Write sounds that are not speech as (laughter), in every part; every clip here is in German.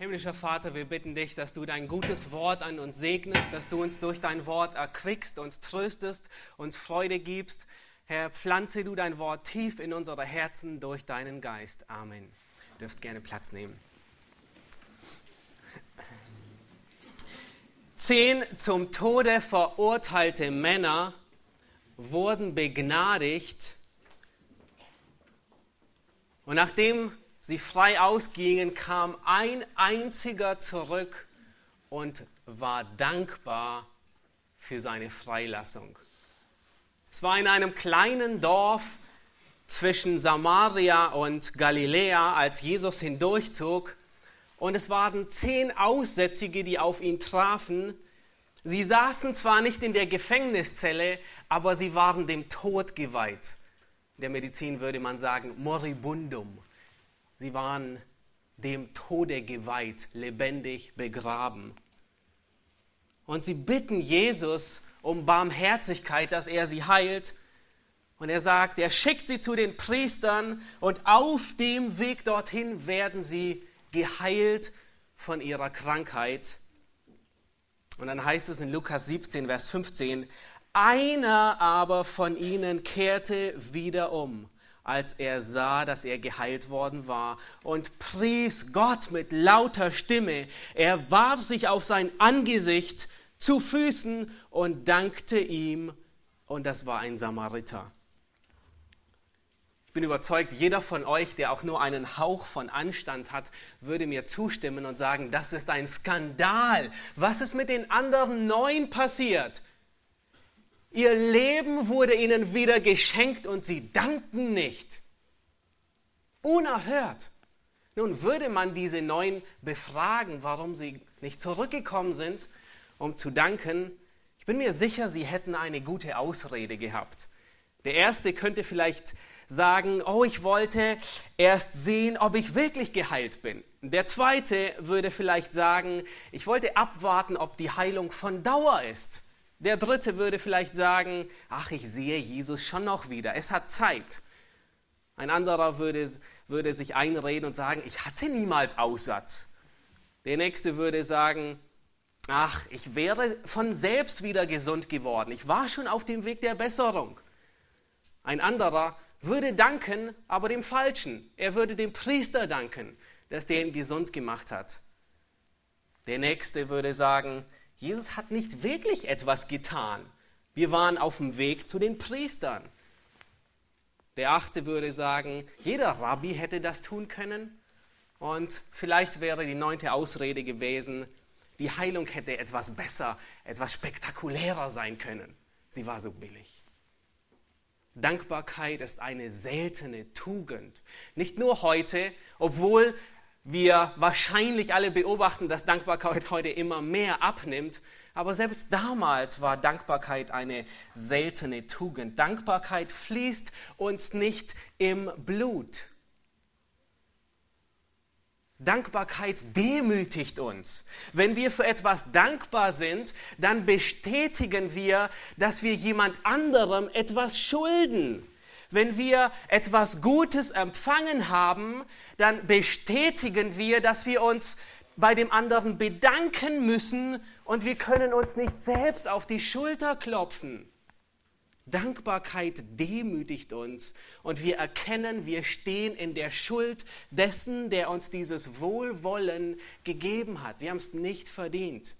Himmlischer Vater, wir bitten dich, dass du dein gutes Wort an uns segnest, dass du uns durch dein Wort erquickst, uns tröstest, uns Freude gibst. Herr, pflanze du dein Wort tief in unsere Herzen durch deinen Geist. Amen. Ihr dürft gerne Platz nehmen. Zehn zum Tode verurteilte Männer wurden begnadigt und nachdem sie frei ausgingen, kam ein einziger zurück und war dankbar für seine Freilassung. Es war in einem kleinen Dorf zwischen Samaria und Galiläa, als Jesus hindurchzog. Und es waren zehn Aussätzige, die auf ihn trafen. Sie saßen zwar nicht in der Gefängniszelle, aber sie waren dem Tod geweiht. In der Medizin würde man sagen, moribundum. Sie waren dem Tode geweiht, lebendig begraben. Und sie bitten Jesus um Barmherzigkeit, dass er sie heilt. Und er sagt, er schickt sie zu den Priestern und auf dem Weg dorthin werden sie geheilt von ihrer Krankheit. Und dann heißt es in Lukas 17, Vers 15, einer aber von ihnen kehrte wieder um als er sah, dass er geheilt worden war und pries Gott mit lauter Stimme. Er warf sich auf sein Angesicht zu Füßen und dankte ihm und das war ein Samariter. Ich bin überzeugt, jeder von euch, der auch nur einen Hauch von Anstand hat, würde mir zustimmen und sagen, das ist ein Skandal. Was ist mit den anderen neun passiert? Ihr Leben wurde ihnen wieder geschenkt und sie danken nicht. Unerhört. Nun würde man diese neun befragen, warum sie nicht zurückgekommen sind, um zu danken. Ich bin mir sicher, sie hätten eine gute Ausrede gehabt. Der erste könnte vielleicht sagen, oh, ich wollte erst sehen, ob ich wirklich geheilt bin. Der zweite würde vielleicht sagen, ich wollte abwarten, ob die Heilung von Dauer ist. Der dritte würde vielleicht sagen, ach, ich sehe Jesus schon noch wieder, es hat Zeit. Ein anderer würde, würde sich einreden und sagen, ich hatte niemals Aussatz. Der nächste würde sagen, ach, ich wäre von selbst wieder gesund geworden, ich war schon auf dem Weg der Besserung. Ein anderer würde danken, aber dem Falschen. Er würde dem Priester danken, dass der ihn gesund gemacht hat. Der nächste würde sagen, Jesus hat nicht wirklich etwas getan. Wir waren auf dem Weg zu den Priestern. Der achte würde sagen, jeder Rabbi hätte das tun können. Und vielleicht wäre die neunte Ausrede gewesen, die Heilung hätte etwas besser, etwas spektakulärer sein können. Sie war so billig. Dankbarkeit ist eine seltene Tugend. Nicht nur heute, obwohl wir wahrscheinlich alle beobachten, dass Dankbarkeit heute immer mehr abnimmt. Aber selbst damals war Dankbarkeit eine seltene Tugend. Dankbarkeit fließt uns nicht im Blut. Dankbarkeit demütigt uns. Wenn wir für etwas dankbar sind, dann bestätigen wir, dass wir jemand anderem etwas schulden. Wenn wir etwas Gutes empfangen haben, dann bestätigen wir, dass wir uns bei dem anderen bedanken müssen und wir können uns nicht selbst auf die Schulter klopfen. Dankbarkeit demütigt uns und wir erkennen, wir stehen in der Schuld dessen, der uns dieses Wohlwollen gegeben hat. Wir haben es nicht verdient.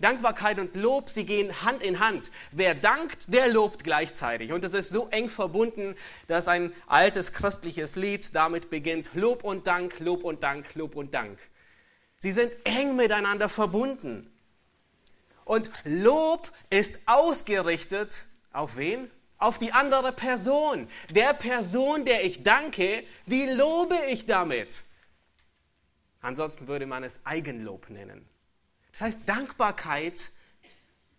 Dankbarkeit und Lob, sie gehen Hand in Hand. Wer dankt, der lobt gleichzeitig. Und es ist so eng verbunden, dass ein altes christliches Lied damit beginnt, Lob und Dank, Lob und Dank, Lob und Dank. Sie sind eng miteinander verbunden. Und Lob ist ausgerichtet auf wen? Auf die andere Person. Der Person, der ich danke, die lobe ich damit. Ansonsten würde man es Eigenlob nennen. Das heißt, Dankbarkeit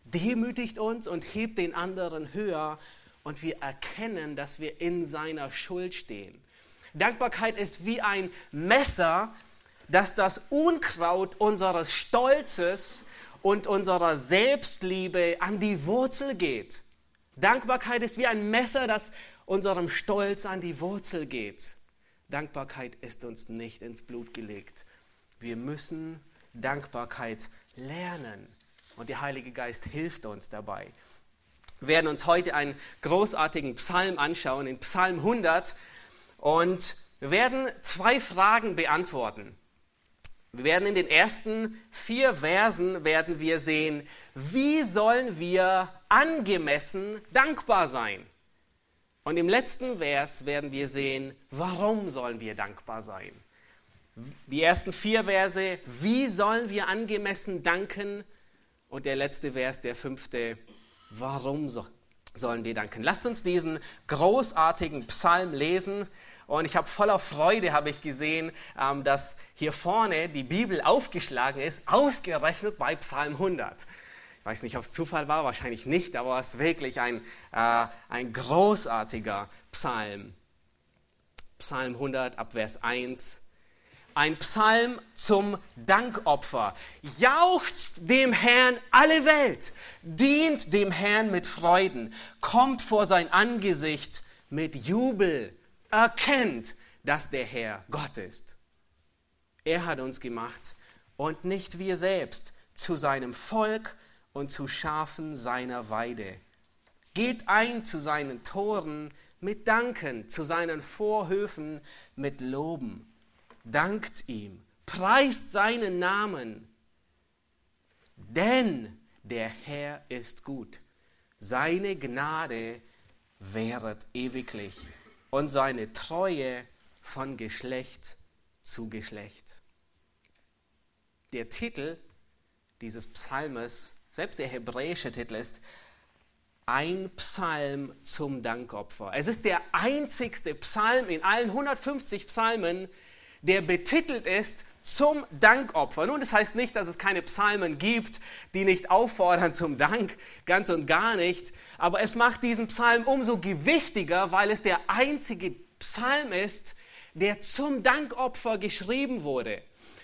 demütigt uns und hebt den anderen höher und wir erkennen, dass wir in seiner Schuld stehen. Dankbarkeit ist wie ein Messer, das das Unkraut unseres Stolzes und unserer Selbstliebe an die Wurzel geht. Dankbarkeit ist wie ein Messer, das unserem Stolz an die Wurzel geht. Dankbarkeit ist uns nicht ins Blut gelegt. Wir müssen Dankbarkeit lernen. Und der Heilige Geist hilft uns dabei. Wir werden uns heute einen großartigen Psalm anschauen, in Psalm 100. Und wir werden zwei Fragen beantworten. Wir werden in den ersten vier Versen werden wir sehen, wie sollen wir angemessen dankbar sein? Und im letzten Vers werden wir sehen, warum sollen wir dankbar sein? Die ersten vier Verse, wie sollen wir angemessen danken? Und der letzte Vers, der fünfte, warum so, sollen wir danken? Lasst uns diesen großartigen Psalm lesen. Und ich habe voller Freude habe ich gesehen, ähm, dass hier vorne die Bibel aufgeschlagen ist, ausgerechnet bei Psalm 100. Ich weiß nicht, ob es Zufall war, wahrscheinlich nicht, aber es ist wirklich ein, äh, ein großartiger Psalm. Psalm 100 ab Vers 1. Ein Psalm zum Dankopfer. Jaucht dem Herrn alle Welt, dient dem Herrn mit Freuden, kommt vor sein Angesicht mit Jubel erkennt, dass der Herr Gott ist. Er hat uns gemacht und nicht wir selbst zu seinem Volk und zu Schafen seiner Weide. Geht ein zu seinen Toren mit Danken, zu seinen Vorhöfen mit Loben. Dankt ihm, preist seinen Namen, denn der Herr ist gut. Seine Gnade währet ewiglich und seine Treue von Geschlecht zu Geschlecht. Der Titel dieses Psalmes, selbst der hebräische Titel ist ein Psalm zum Dankopfer. Es ist der einzigste Psalm in allen 150 Psalmen, der betitelt ist zum Dankopfer. Nun, das heißt nicht, dass es keine Psalmen gibt, die nicht auffordern zum Dank, ganz und gar nicht. Aber es macht diesen Psalm umso gewichtiger, weil es der einzige Psalm ist, der zum Dankopfer geschrieben wurde.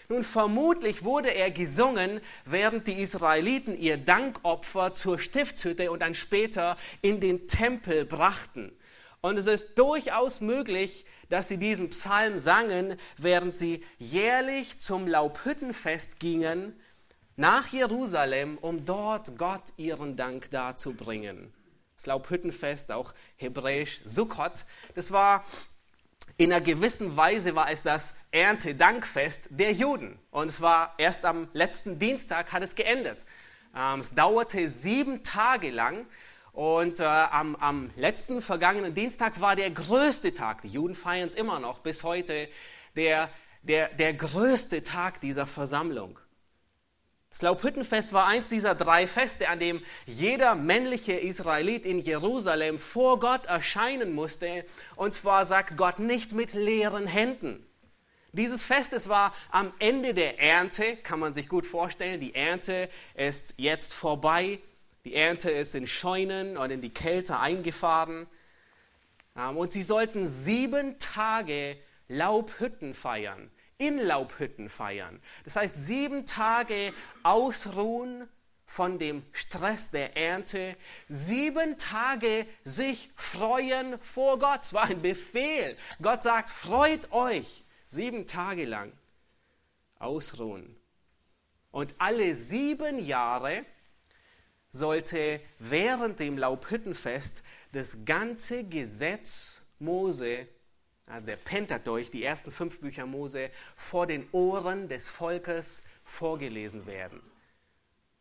Nun, vermutlich wurde er gesungen, während die Israeliten ihr Dankopfer zur Stiftshütte und dann später in den Tempel brachten. Und es ist durchaus möglich, dass sie diesen Psalm sangen, während sie jährlich zum Laubhüttenfest gingen nach Jerusalem, um dort Gott ihren Dank darzubringen. Das Laubhüttenfest, auch hebräisch Sukkot, das war in einer gewissen Weise war es das Erntedankfest der Juden. Und es war erst am letzten Dienstag hat es geendet. Ähm, es dauerte sieben Tage lang und äh, am, am letzten vergangenen Dienstag war der größte Tag, die Juden feiern es immer noch bis heute, der, der, der größte Tag dieser Versammlung. Das Laubhüttenfest war eins dieser drei Feste, an dem jeder männliche Israelit in Jerusalem vor Gott erscheinen musste. Und zwar sagt Gott nicht mit leeren Händen. Dieses Fest, es war am Ende der Ernte, kann man sich gut vorstellen. Die Ernte ist jetzt vorbei. Die Ernte ist in Scheunen und in die Kälte eingefahren. Ähm, und sie sollten sieben Tage Laubhütten feiern, in Laubhütten feiern. Das heißt, sieben Tage ausruhen von dem Stress der Ernte, sieben Tage sich freuen vor Gott. Es war ein Befehl. Gott sagt, freut euch sieben Tage lang. Ausruhen. Und alle sieben Jahre sollte während dem Laubhüttenfest das ganze Gesetz Mose, also der Pentateuch, die ersten fünf Bücher Mose, vor den Ohren des Volkes vorgelesen werden.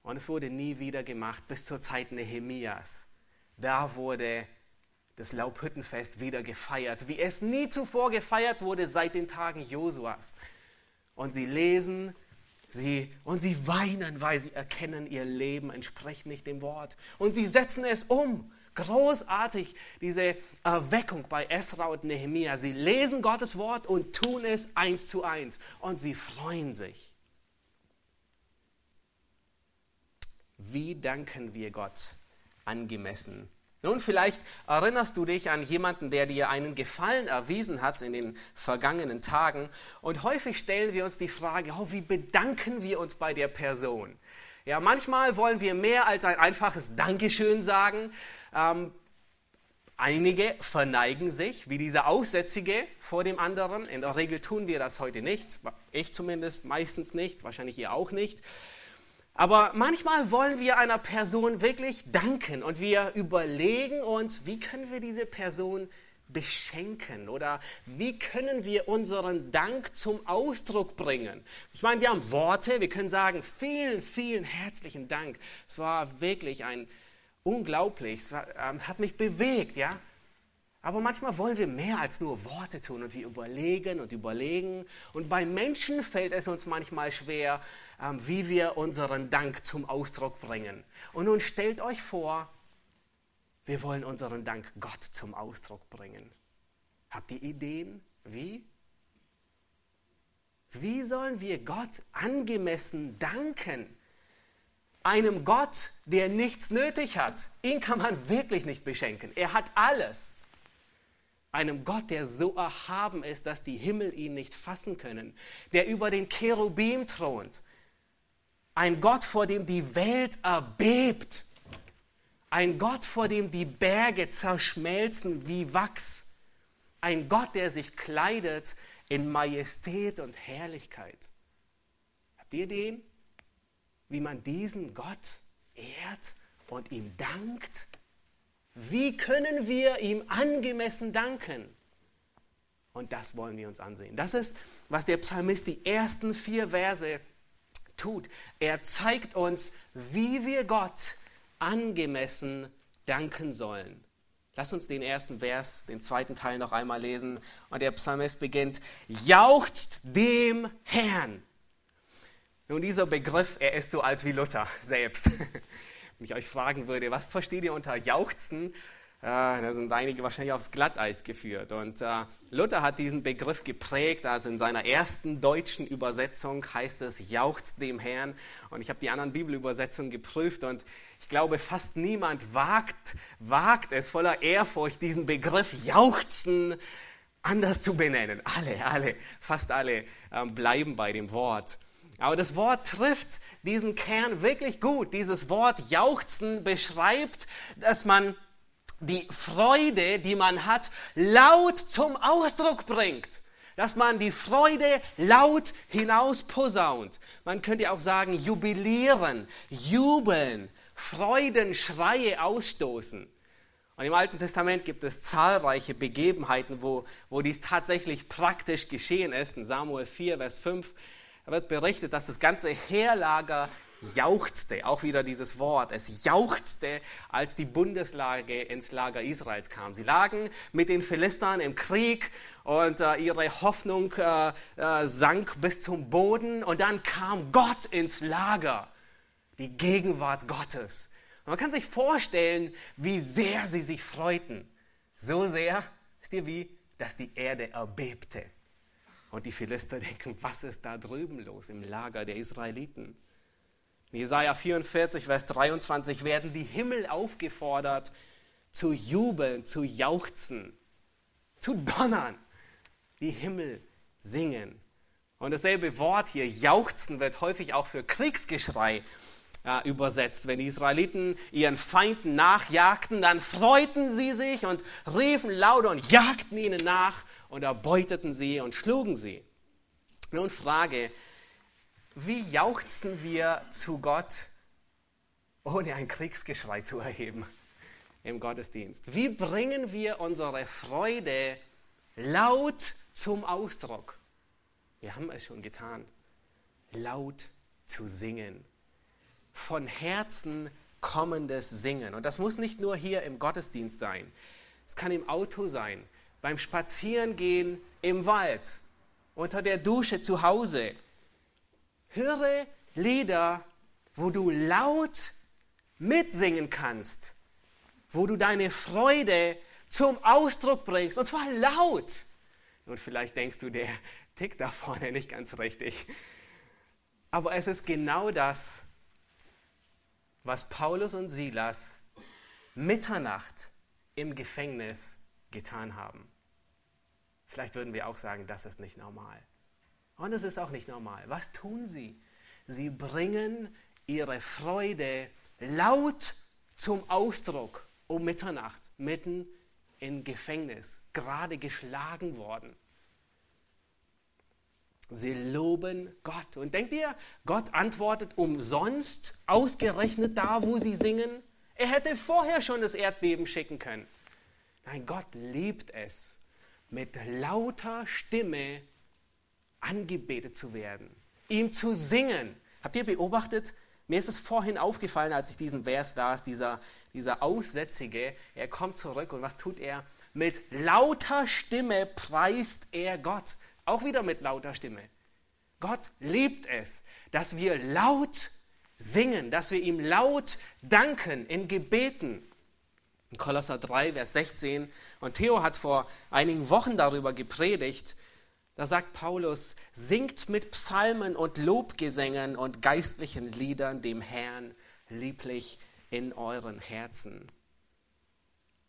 Und es wurde nie wieder gemacht bis zur Zeit Nehemias. Da wurde das Laubhüttenfest wieder gefeiert, wie es nie zuvor gefeiert wurde seit den Tagen Josuas. Und sie lesen Sie, und sie weinen, weil sie erkennen, ihr Leben entspricht nicht dem Wort. Und sie setzen es um. Großartig, diese Erweckung bei Esra und Nehemia. Sie lesen Gottes Wort und tun es eins zu eins. Und sie freuen sich. Wie danken wir Gott angemessen nun, vielleicht erinnerst du dich an jemanden, der dir einen Gefallen erwiesen hat in den vergangenen Tagen. Und häufig stellen wir uns die Frage, oh, wie bedanken wir uns bei der Person? Ja, manchmal wollen wir mehr als ein einfaches Dankeschön sagen. Ähm, Einige verneigen sich, wie dieser Aussätzige vor dem anderen. In der Regel tun wir das heute nicht. Ich zumindest meistens nicht, wahrscheinlich ihr auch nicht. Aber manchmal wollen wir einer Person wirklich danken und wir überlegen uns, wie können wir diese Person beschenken oder wie können wir unseren Dank zum Ausdruck bringen. Ich meine, wir haben Worte, wir können sagen, vielen, vielen herzlichen Dank. Es war wirklich ein unglaublich, es war, ähm, hat mich bewegt, ja. Aber manchmal wollen wir mehr als nur Worte tun und wir überlegen und überlegen. Und bei Menschen fällt es uns manchmal schwer, ähm, wie wir unseren Dank zum Ausdruck bringen. Und nun stellt euch vor, wir wollen unseren Dank Gott zum Ausdruck bringen. Habt ihr Ideen? Wie? Wie sollen wir Gott angemessen danken? Einem Gott, der nichts nötig hat. Ihn kann man wirklich nicht beschenken. Er hat alles einem Gott, der so erhaben ist, dass die Himmel ihn nicht fassen können, der über den Cherubim thront, ein Gott, vor dem die Welt erbebt, ein Gott, vor dem die Berge zerschmelzen wie Wachs, ein Gott, der sich kleidet in Majestät und Herrlichkeit. Habt ihr den? Wie man diesen Gott ehrt und ihm dankt? Wie können wir ihm angemessen danken? Und das wollen wir uns ansehen. Das ist, was der Psalmist die ersten vier Verse tut. Er zeigt uns, wie wir Gott angemessen danken sollen. Lass uns den ersten Vers, den zweiten Teil noch einmal lesen. Und der Psalmist beginnt, jauchzt dem Herrn. Nun, dieser Begriff, er ist so alt wie Luther selbst. (laughs) Wenn ich euch fragen würde, was versteht ihr unter Jauchzen, äh, da sind einige wahrscheinlich aufs Glatteis geführt. Und äh, Luther hat diesen Begriff geprägt, also in seiner ersten deutschen Übersetzung heißt es Jauchzt dem Herrn. Und ich habe die anderen Bibelübersetzungen geprüft und ich glaube, fast niemand wagt, wagt es voller Ehrfurcht, diesen Begriff Jauchzen anders zu benennen. Alle, alle, fast alle äh, bleiben bei dem Wort. Aber das Wort trifft diesen Kern wirklich gut. Dieses Wort jauchzen beschreibt, dass man die Freude, die man hat, laut zum Ausdruck bringt. Dass man die Freude laut hinaus posaunt. Man könnte auch sagen, jubilieren, jubeln, Freudenschreie ausstoßen. Und im Alten Testament gibt es zahlreiche Begebenheiten, wo, wo dies tatsächlich praktisch geschehen ist. In Samuel 4, Vers 5 da wird berichtet, dass das ganze Heerlager jauchzte, auch wieder dieses Wort, es jauchzte, als die Bundeslage ins Lager Israels kam. Sie lagen mit den Philistern im Krieg und äh, ihre Hoffnung äh, äh, sank bis zum Boden und dann kam Gott ins Lager, die Gegenwart Gottes. Und man kann sich vorstellen, wie sehr sie sich freuten. So sehr, wisst ihr wie, dass die Erde erbebte. Und die Philister (laughs) denken, was ist da drüben los im Lager der Israeliten? In Jesaja 44, Vers 23 werden die Himmel aufgefordert, zu jubeln, zu jauchzen, zu donnern. Die Himmel singen. Und dasselbe Wort hier, jauchzen, wird häufig auch für Kriegsgeschrei äh, übersetzt. Wenn die Israeliten ihren Feinden nachjagten, dann freuten sie sich und riefen laut und jagten ihnen nach und erbeuteten sie und schlugen sie. Nun Frage, wie jauchzen wir zu Gott, ohne ein Kriegsgeschrei zu erheben im Gottesdienst? Wie bringen wir unsere Freude laut zum Ausdruck? Wir haben es schon getan, laut zu singen, von Herzen kommendes Singen. Und das muss nicht nur hier im Gottesdienst sein, es kann im Auto sein, beim Spazierengehen im Wald, unter der Dusche zu Hause. Höre Lieder, wo du laut mitsingen kannst, wo du deine Freude zum Ausdruck bringst, und zwar laut. Und vielleicht denkst du, der tickt da vorne nicht ganz richtig. Aber es ist genau das, was Paulus und Silas Mitternacht im Gefängnis getan haben. Vielleicht würden wir auch sagen, das ist nicht normal. Und es ist auch nicht normal. Was tun sie? Sie bringen ihre Freude laut zum Ausdruck um Mitternacht, mitten im Gefängnis, gerade geschlagen worden. Sie loben Gott. Und denkt ihr, Gott antwortet umsonst, ausgerechnet da, wo sie singen? Er hätte vorher schon das Erdbeben schicken können. Nein, Gott liebt es, mit lauter Stimme angebetet zu werden, ihm zu singen. Habt ihr beobachtet? Mir ist es vorhin aufgefallen, als ich diesen Vers las, dieser, dieser Aussätzige, er kommt zurück und was tut er? Mit lauter Stimme preist er Gott. Auch wieder mit lauter Stimme. Gott liebt es, dass wir laut singen, dass wir ihm laut danken in Gebeten. In Kolosser 3, Vers 16. Und Theo hat vor einigen Wochen darüber gepredigt. Da sagt Paulus, singt mit Psalmen und Lobgesängen und geistlichen Liedern dem Herrn lieblich in euren Herzen.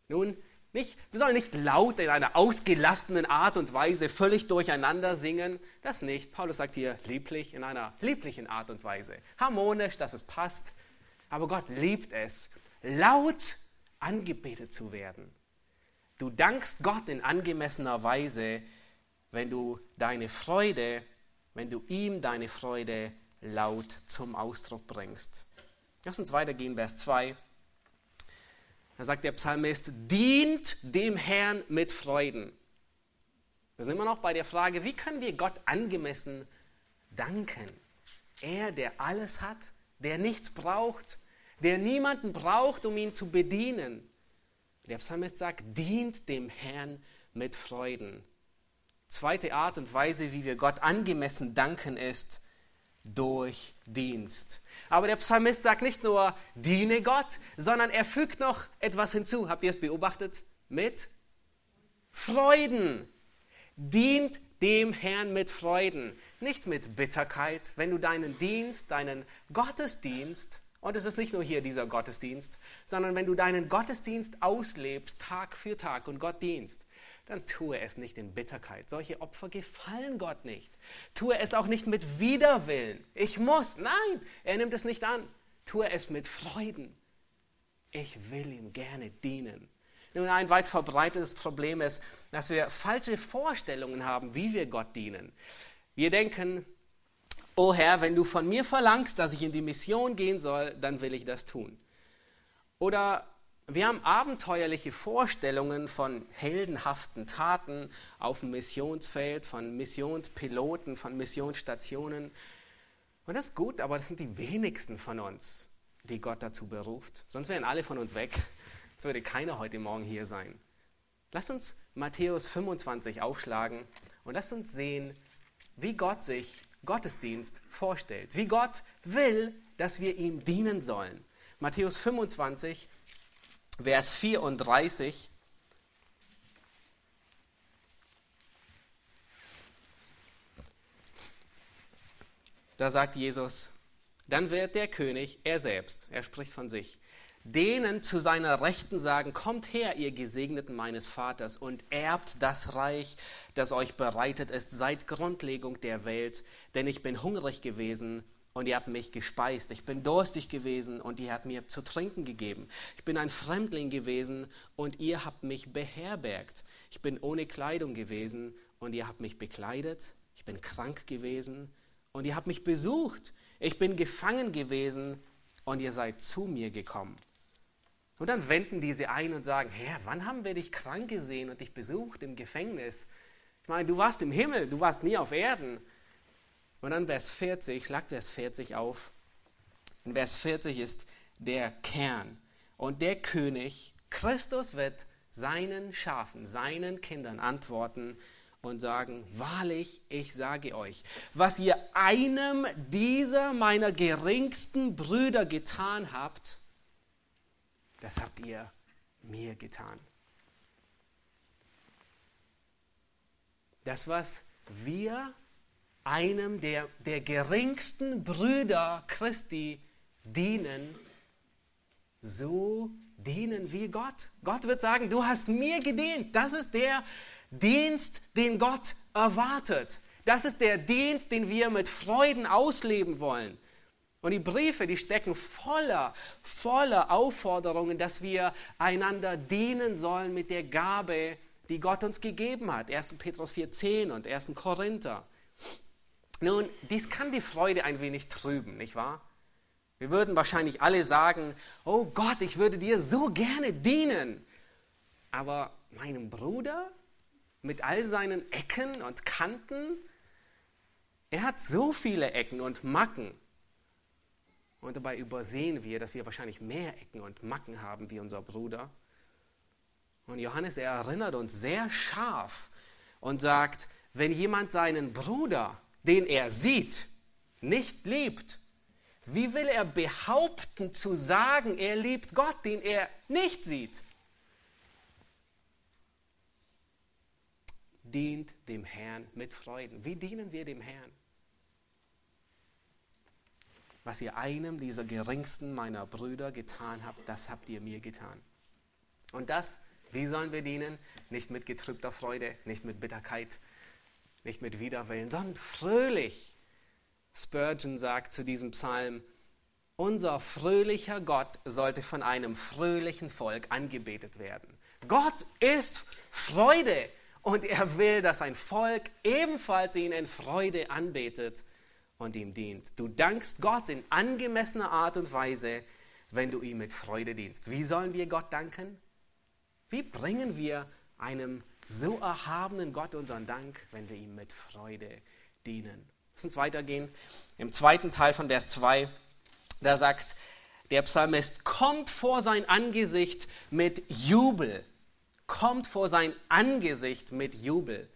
Nun, nicht, wir sollen nicht laut in einer ausgelassenen Art und Weise völlig durcheinander singen. Das nicht. Paulus sagt hier lieblich, in einer lieblichen Art und Weise. Harmonisch, dass es passt. Aber Gott liebt es, laut angebetet zu werden. Du dankst Gott in angemessener Weise, wenn du deine Freude, wenn du ihm deine Freude laut zum Ausdruck bringst. Lass uns weitergehen, Vers 2. Da sagt der Psalmist, dient dem Herrn mit Freuden. Wir sind immer noch bei der Frage, wie können wir Gott angemessen danken? Er, der alles hat, der nichts braucht, der niemanden braucht, um ihn zu bedienen. Der Psalmist sagt, dient dem Herrn mit Freuden. Zweite Art und Weise, wie wir Gott angemessen danken, ist durch Dienst. Aber der Psalmist sagt nicht nur, diene Gott, sondern er fügt noch etwas hinzu. Habt ihr es beobachtet? Mit Freuden. Dient dem Herrn mit Freuden, nicht mit Bitterkeit. Wenn du deinen Dienst, deinen Gottesdienst, und es ist nicht nur hier dieser Gottesdienst, sondern wenn du deinen Gottesdienst auslebst, Tag für Tag und Gott dienst, dann tue es nicht in Bitterkeit. Solche Opfer gefallen Gott nicht. Tue es auch nicht mit Widerwillen. Ich muss. Nein, er nimmt es nicht an. Tue es mit Freuden. Ich will ihm gerne dienen. Nun, ein weit verbreitetes Problem ist, dass wir falsche Vorstellungen haben, wie wir Gott dienen. Wir denken, oh Herr, wenn du von mir verlangst, dass ich in die Mission gehen soll, dann will ich das tun. Oder wir haben abenteuerliche Vorstellungen von heldenhaften Taten auf dem Missionsfeld, von Missionspiloten, von Missionsstationen. Und das ist gut, aber das sind die wenigsten von uns, die Gott dazu beruft. Sonst wären alle von uns weg. Sonst würde keiner heute Morgen hier sein. Lass uns Matthäus 25 aufschlagen und lass uns sehen, wie Gott sich Gottesdienst vorstellt. Wie Gott will, dass wir ihm dienen sollen. Matthäus 25, Vers 34. Da sagt Jesus, dann wird der König, er selbst, er spricht von sich, denen zu seiner Rechten sagen, kommt her, ihr Gesegneten meines Vaters, und erbt das Reich, das euch bereitet ist seit Grundlegung der Welt, denn ich bin hungrig gewesen und ihr habt mich gespeist. Ich bin durstig gewesen und ihr habt mir zu trinken gegeben. Ich bin ein Fremdling gewesen und ihr habt mich beherbergt. Ich bin ohne Kleidung gewesen und ihr habt mich bekleidet. Ich bin krank gewesen und ihr habt mich besucht. Ich bin gefangen gewesen und ihr seid zu mir gekommen. Und dann wenden diese ein und sagen, Herr, wann haben wir dich krank gesehen und dich besucht im Gefängnis? Ich meine, du warst im Himmel, du warst nie auf Erden. Und dann Vers 40, schlagt Vers 40 auf. In Vers 40 ist der Kern. Und der König, Christus wird seinen Schafen, seinen Kindern antworten und sagen, wahrlich, ich sage euch, was ihr einem dieser meiner geringsten Brüder getan habt, das habt ihr mir getan. Das, was wir einem der, der geringsten Brüder Christi dienen, so dienen wir Gott. Gott wird sagen, du hast mir gedient. Das ist der Dienst, den Gott erwartet. Das ist der Dienst, den wir mit Freuden ausleben wollen. Und die Briefe, die stecken voller, voller Aufforderungen, dass wir einander dienen sollen mit der Gabe, die Gott uns gegeben hat. 1. Petrus 4,10 und 1. Korinther. Nun, dies kann die Freude ein wenig trüben, nicht wahr? Wir würden wahrscheinlich alle sagen, oh Gott, ich würde dir so gerne dienen. Aber meinem Bruder mit all seinen Ecken und Kanten, er hat so viele Ecken und Macken. Und dabei übersehen wir, dass wir wahrscheinlich mehr Ecken und Macken haben wie unser Bruder. Und Johannes, er erinnert uns sehr scharf und sagt, wenn jemand seinen Bruder, den er sieht, nicht liebt, wie will er behaupten zu sagen, er liebt Gott, den er nicht sieht? Dient dem Herrn mit Freuden. Wie dienen wir dem Herrn? Was ihr einem dieser geringsten meiner Brüder getan habt, das habt ihr mir getan. Und das wie sollen wir dienen? Nicht mit getrübter Freude, nicht mit Bitterkeit, nicht mit Widerwillen, sondern fröhlich. Spurgeon sagt zu diesem Psalm, unser fröhlicher Gott sollte von einem fröhlichen Volk angebetet werden. Gott ist Freude und er will, dass ein Volk ebenfalls ihn in Freude anbetet und ihm dient. Du dankst Gott in angemessener Art und Weise, wenn du ihm mit Freude dienst. Wie sollen wir Gott danken? Wie bringen wir einem so erhabenen Gott unseren Dank, wenn wir ihm mit Freude dienen? Lass uns weitergehen. Im zweiten Teil von Vers 2, da sagt der Psalmist, kommt vor sein Angesicht mit Jubel. Kommt vor sein Angesicht mit Jubel.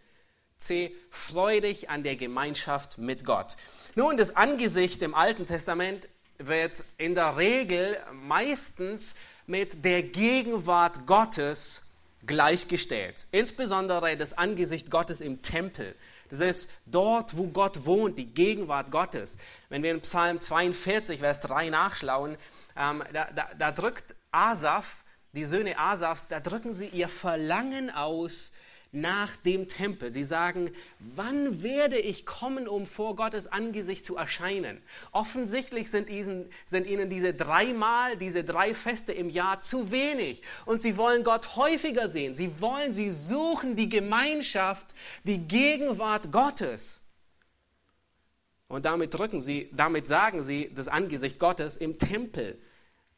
C. Freu dich an der Gemeinschaft mit Gott. Nun, das Angesicht im Alten Testament wird in der Regel meistens mit der Gegenwart Gottes gleichgestellt. Insbesondere das Angesicht Gottes im Tempel. Das ist dort, wo Gott wohnt, die Gegenwart Gottes. Wenn wir in Psalm 42, Vers 3 nachschlauen, ähm, da, da, da drückt Asaf, die Söhne Asafs, da drücken sie ihr Verlangen aus nach dem Tempel. Sie sagen, wann werde ich kommen, um vor Gottes Angesicht zu erscheinen? Offensichtlich sind ihnen, sind ihnen diese dreimal, diese drei Feste im Jahr zu wenig. Und sie wollen Gott häufiger sehen. Sie wollen, sie suchen die Gemeinschaft, die Gegenwart Gottes. Und damit drücken sie, damit sagen sie das Angesicht Gottes im Tempel.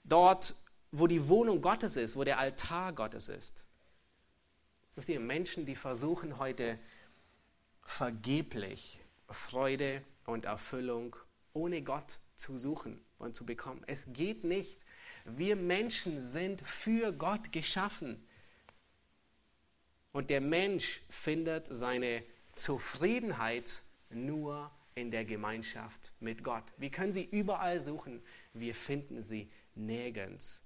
Dort, wo die Wohnung Gottes ist, wo der Altar Gottes ist. Wisst ihr, Menschen, die versuchen heute vergeblich Freude und Erfüllung ohne Gott zu suchen und zu bekommen. Es geht nicht. Wir Menschen sind für Gott geschaffen. Und der Mensch findet seine Zufriedenheit nur in der Gemeinschaft mit Gott. Wir können sie überall suchen, wir finden sie nirgends.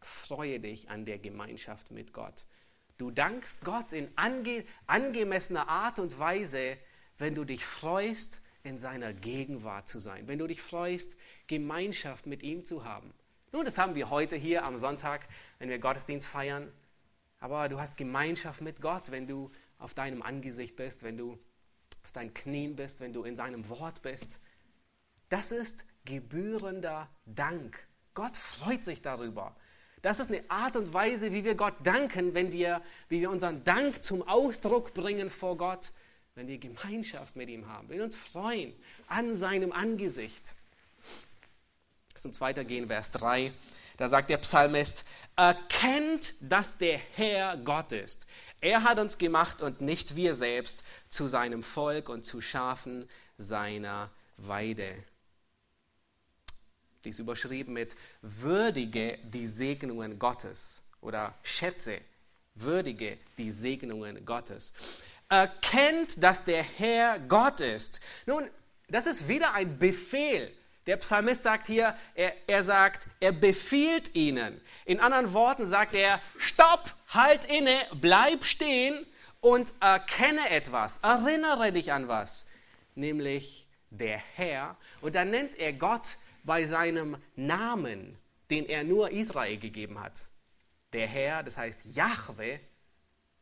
Freue dich an der Gemeinschaft mit Gott. Du dankst Gott in ange angemessener Art und Weise, wenn du dich freust, in seiner Gegenwart zu sein, wenn du dich freust, Gemeinschaft mit ihm zu haben. Nun, das haben wir heute hier am Sonntag, wenn wir Gottesdienst feiern. Aber du hast Gemeinschaft mit Gott, wenn du auf deinem Angesicht bist, wenn du auf deinen Knien bist, wenn du in seinem Wort bist. Das ist gebührender Dank. Gott freut sich darüber. Das ist eine Art und Weise, wie wir Gott danken, wenn wir, wie wir unseren Dank zum Ausdruck bringen vor Gott, wenn wir Gemeinschaft mit ihm haben, wenn wir uns freuen an seinem Angesicht. Lass uns weitergehen, Vers 3. Da sagt der Psalmist, erkennt, dass der Herr Gott ist. Er hat uns gemacht und nicht wir selbst zu seinem Volk und zu Schafen seiner Weide. Die ist überschrieben mit Würdige die Segnungen Gottes oder Schätze, würdige die Segnungen Gottes. Erkennt, dass der Herr Gott ist. Nun, das ist wieder ein Befehl. Der Psalmist sagt hier, er, er sagt, er befiehlt ihnen. In anderen Worten sagt er, stopp, halt inne, bleib stehen und erkenne etwas, erinnere dich an was, nämlich der Herr. Und dann nennt er Gott bei seinem Namen, den er nur Israel gegeben hat. Der Herr, das heißt Jahwe,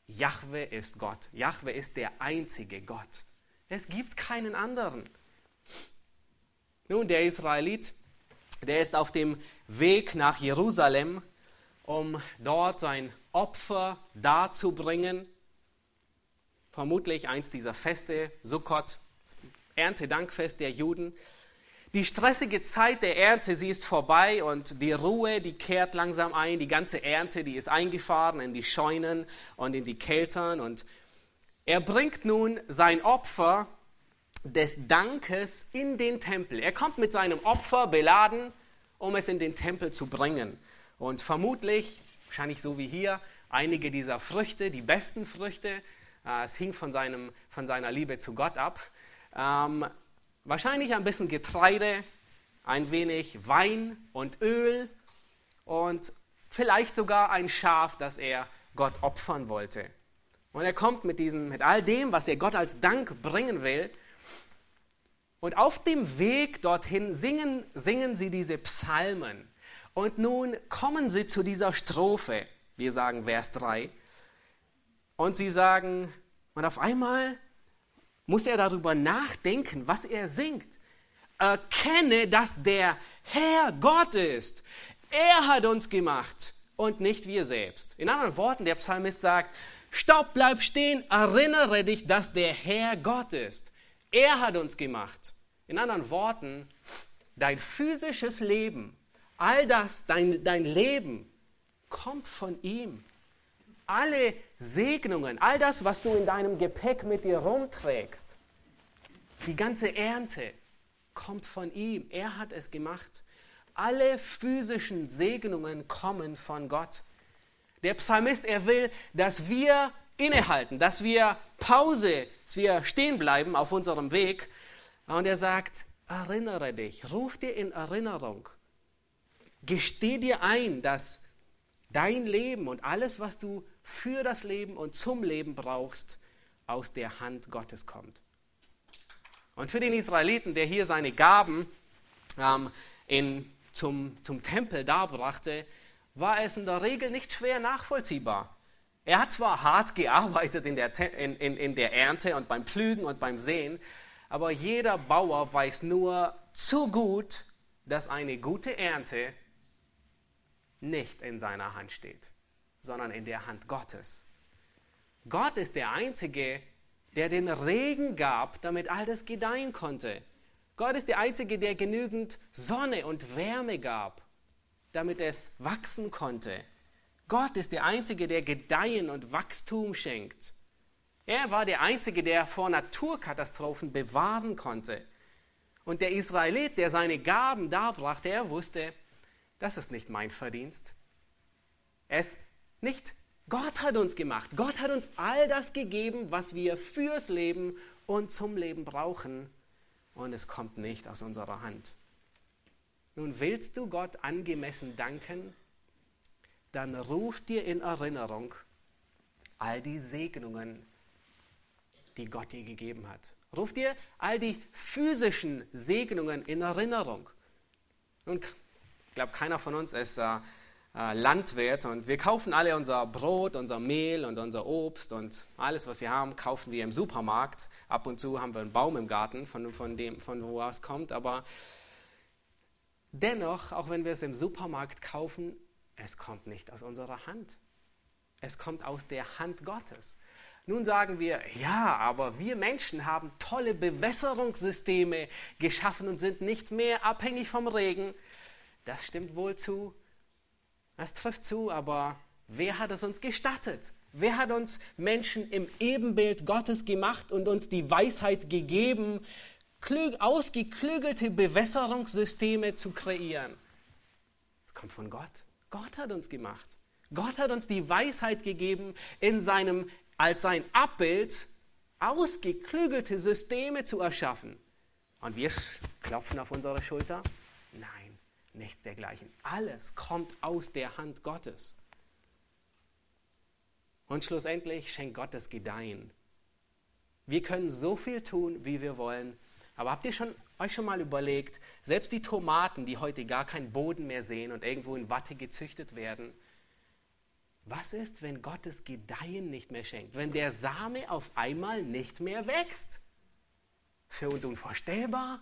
Jahwe ist Gott. Jahwe ist der einzige Gott. Es gibt keinen anderen. Nun, der Israelit, der ist auf dem Weg nach Jerusalem, um dort sein Opfer darzubringen. Vermutlich eins dieser Feste, Sukkot, Erntedankfest der Juden. Die stressige Zeit der Ernte, sie ist vorbei und die Ruhe, die kehrt langsam ein. Die ganze Ernte, die ist eingefahren in die Scheunen und in die Keltern. Und er bringt nun sein Opfer des Dankes in den Tempel. Er kommt mit seinem Opfer beladen, um es in den Tempel zu bringen. Und vermutlich, wahrscheinlich so wie hier, einige dieser Früchte, die besten Früchte, äh, es hing von, seinem, von seiner Liebe zu Gott ab. Wahrscheinlich ein bisschen Getreide, ein wenig Wein und Öl und vielleicht sogar ein Schaf, das er Gott opfern wollte. Und er kommt mit, diesen, mit all dem, was er Gott als Dank bringen will, und auf dem Weg dorthin singen, singen sie diese Psalmen. Und nun kommen sie zu dieser Strophe, wir sagen Vers 3, und sie sagen, und auf einmal muss er darüber nachdenken, was er singt. Erkenne, dass der Herr Gott ist. Er hat uns gemacht und nicht wir selbst. In anderen Worten, der Psalmist sagt, Stopp, bleib stehen, erinnere dich, dass der Herr Gott ist. Er hat uns gemacht. In anderen Worten, dein physisches Leben, all das, dein, dein Leben kommt von ihm. Alle Segnungen, all das, was du in deinem Gepäck mit dir rumträgst, die ganze Ernte kommt von ihm. Er hat es gemacht. Alle physischen Segnungen kommen von Gott. Der Psalmist, er will, dass wir innehalten, dass wir Pause, dass wir stehen bleiben auf unserem Weg und er sagt, erinnere dich, ruf dir in Erinnerung, gesteh dir ein, dass dein Leben und alles, was du für das Leben und zum Leben brauchst, aus der Hand Gottes kommt. Und für den Israeliten, der hier seine Gaben ähm, in, zum, zum Tempel darbrachte, war es in der Regel nicht schwer nachvollziehbar. Er hat zwar hart gearbeitet in der, in, in, in der Ernte und beim Pflügen und beim Sehen, aber jeder Bauer weiß nur zu gut, dass eine gute Ernte nicht in seiner Hand steht, sondern in der Hand Gottes. Gott ist der Einzige, der den Regen gab, damit all das gedeihen konnte. Gott ist der Einzige, der genügend Sonne und Wärme gab, damit es wachsen konnte. Gott ist der Einzige, der Gedeihen und Wachstum schenkt. Er war der Einzige, der vor Naturkatastrophen bewahren konnte. Und der Israelit, der seine Gaben darbrachte, er wusste, das ist nicht mein Verdienst. Es nicht Gott hat uns gemacht. Gott hat uns all das gegeben, was wir fürs Leben und zum Leben brauchen. Und es kommt nicht aus unserer Hand. Nun willst du Gott angemessen danken, dann ruf dir in Erinnerung all die Segnungen, die Gott dir gegeben hat. Ruf dir all die physischen Segnungen in Erinnerung. Nun, ich glaube, keiner von uns ist äh, Landwirt und wir kaufen alle unser Brot, unser Mehl und unser Obst und alles, was wir haben, kaufen wir im Supermarkt. Ab und zu haben wir einen Baum im Garten, von, von, dem, von wo es kommt, aber dennoch, auch wenn wir es im Supermarkt kaufen, es kommt nicht aus unserer Hand. Es kommt aus der Hand Gottes. Nun sagen wir, ja, aber wir Menschen haben tolle Bewässerungssysteme geschaffen und sind nicht mehr abhängig vom Regen. Das stimmt wohl zu. Das trifft zu, aber wer hat es uns gestattet? Wer hat uns Menschen im Ebenbild Gottes gemacht und uns die Weisheit gegeben, klüg, ausgeklügelte Bewässerungssysteme zu kreieren? Das kommt von Gott. Gott hat uns gemacht. Gott hat uns die Weisheit gegeben, in seinem als sein Abbild ausgeklügelte Systeme zu erschaffen. Und wir klopfen auf unsere Schulter? Nein, nichts dergleichen. Alles kommt aus der Hand Gottes. Und schlussendlich schenkt Gott das Gedeihen. Wir können so viel tun, wie wir wollen. Aber habt ihr schon, euch schon mal überlegt, selbst die Tomaten, die heute gar keinen Boden mehr sehen und irgendwo in Watte gezüchtet werden, was ist, wenn Gottes Gedeihen nicht mehr schenkt? Wenn der Same auf einmal nicht mehr wächst? Ist für uns unvorstellbar.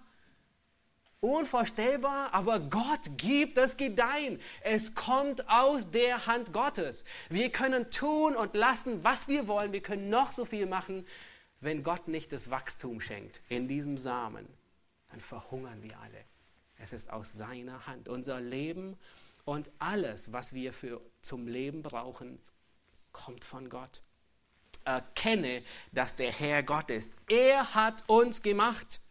Unvorstellbar, aber Gott gibt das Gedeihen. Es kommt aus der Hand Gottes. Wir können tun und lassen, was wir wollen. Wir können noch so viel machen. Wenn Gott nicht das Wachstum schenkt in diesem Samen, dann verhungern wir alle. Es ist aus seiner Hand. Unser Leben und alles, was wir für, zum Leben brauchen, kommt von Gott. Erkenne, dass der Herr Gott ist. Er hat uns gemacht.